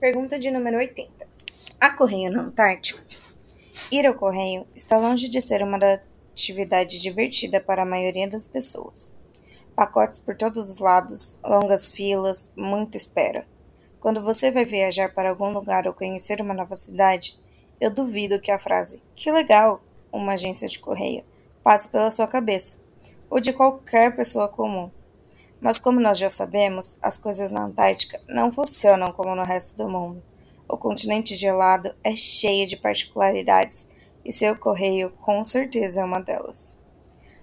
Pergunta de número 80. Há correio na Antártica? Ir ao correio está longe de ser uma atividade divertida para a maioria das pessoas. Pacotes por todos os lados, longas filas, muita espera. Quando você vai viajar para algum lugar ou conhecer uma nova cidade, eu duvido que a frase que legal, uma agência de correio, passe pela sua cabeça, ou de qualquer pessoa comum. Mas como nós já sabemos, as coisas na Antártica não funcionam como no resto do mundo. O continente gelado é cheio de particularidades e seu correio com certeza é uma delas.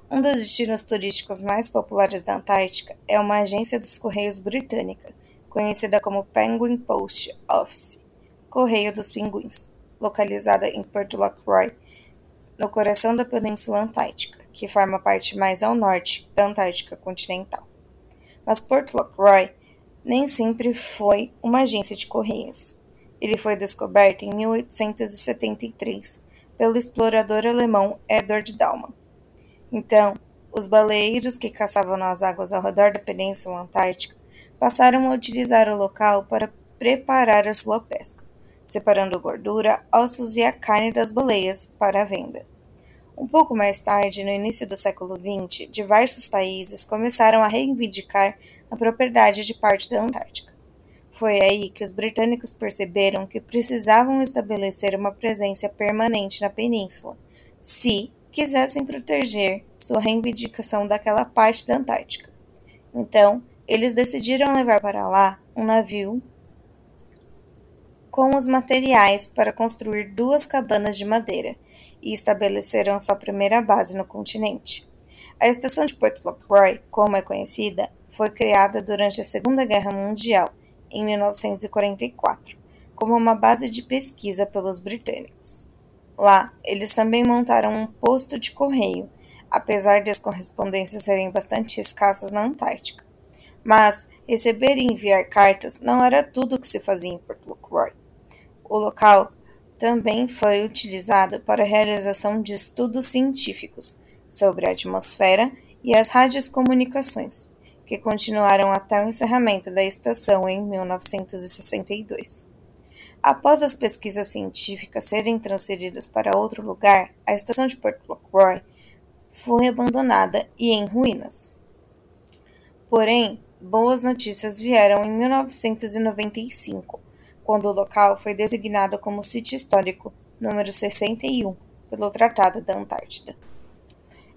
Um dos destinos turísticos mais populares da Antártica é uma agência dos Correios britânica, conhecida como Penguin Post Office, Correio dos Pinguins, localizada em Porto Lacroix, no coração da Península Antártica, que forma parte mais ao norte da Antártica continental mas Port Lacroix nem sempre foi uma agência de correios. Ele foi descoberto em 1873 pelo explorador alemão Edward Dallmann. Então, os baleeiros que caçavam nas águas ao redor da Península Antártica passaram a utilizar o local para preparar a sua pesca, separando gordura, ossos e a carne das baleias para a venda. Um pouco mais tarde, no início do século XX, diversos países começaram a reivindicar a propriedade de parte da Antártica. Foi aí que os britânicos perceberam que precisavam estabelecer uma presença permanente na península, se quisessem proteger sua reivindicação daquela parte da Antártica. Então, eles decidiram levar para lá um navio com os materiais para construir duas cabanas de madeira e estabeleceram sua primeira base no continente. A estação de Port Lacroix, como é conhecida, foi criada durante a Segunda Guerra Mundial, em 1944, como uma base de pesquisa pelos britânicos. Lá, eles também montaram um posto de correio, apesar de as correspondências serem bastante escassas na Antártica. Mas receber e enviar cartas não era tudo o que se fazia em Port Lacroix. O local também foi utilizado para a realização de estudos científicos sobre a atmosfera e as radiocomunicações, que continuaram até o encerramento da estação em 1962. Após as pesquisas científicas serem transferidas para outro lugar, a estação de Port Lacroix foi abandonada e em ruínas. Porém, boas notícias vieram em 1995, quando o local foi designado como sítio histórico número 61 pelo Tratado da Antártida.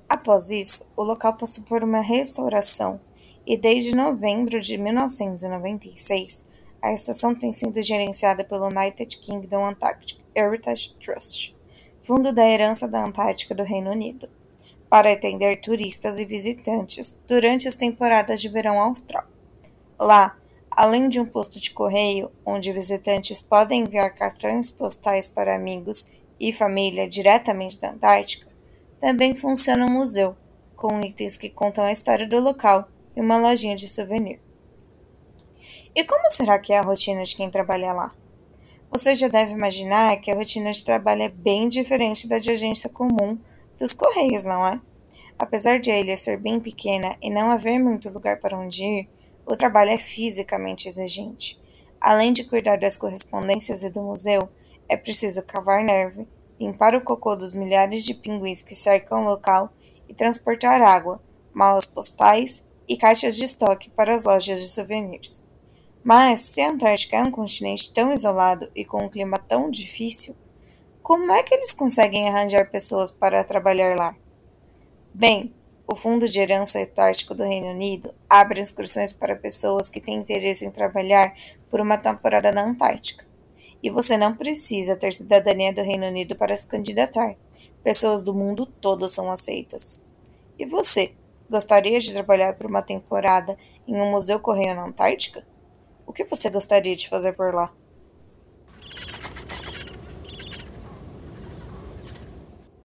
Após isso, o local passou por uma restauração e desde novembro de 1996 a estação tem sido gerenciada pelo United Kingdom Antarctic Heritage Trust, fundo da herança da Antártica do Reino Unido, para atender turistas e visitantes durante as temporadas de verão austral. Lá, além de um posto de correio onde visitantes podem enviar cartões postais para amigos e família diretamente da Antártica, também funciona um museu com itens que contam a história do local e uma lojinha de souvenir. E como será que é a rotina de quem trabalha lá? Você já deve imaginar que a rotina de trabalho é bem diferente da de agência comum dos Correios, não é? Apesar de a ilha ser bem pequena e não haver muito lugar para onde ir, o trabalho é fisicamente exigente. Além de cuidar das correspondências e do museu, é preciso cavar neve, limpar o cocô dos milhares de pinguins que cercam o local e transportar água, malas postais e caixas de estoque para as lojas de souvenirs. Mas, se a Antártica é um continente tão isolado e com um clima tão difícil, como é que eles conseguem arranjar pessoas para trabalhar lá? Bem, o Fundo de Herança Antártico do Reino Unido abre inscrições para pessoas que têm interesse em trabalhar por uma temporada na Antártica. E você não precisa ter cidadania do Reino Unido para se candidatar. Pessoas do mundo todo são aceitas. E você? Gostaria de trabalhar por uma temporada em um museu correio na Antártica? O que você gostaria de fazer por lá?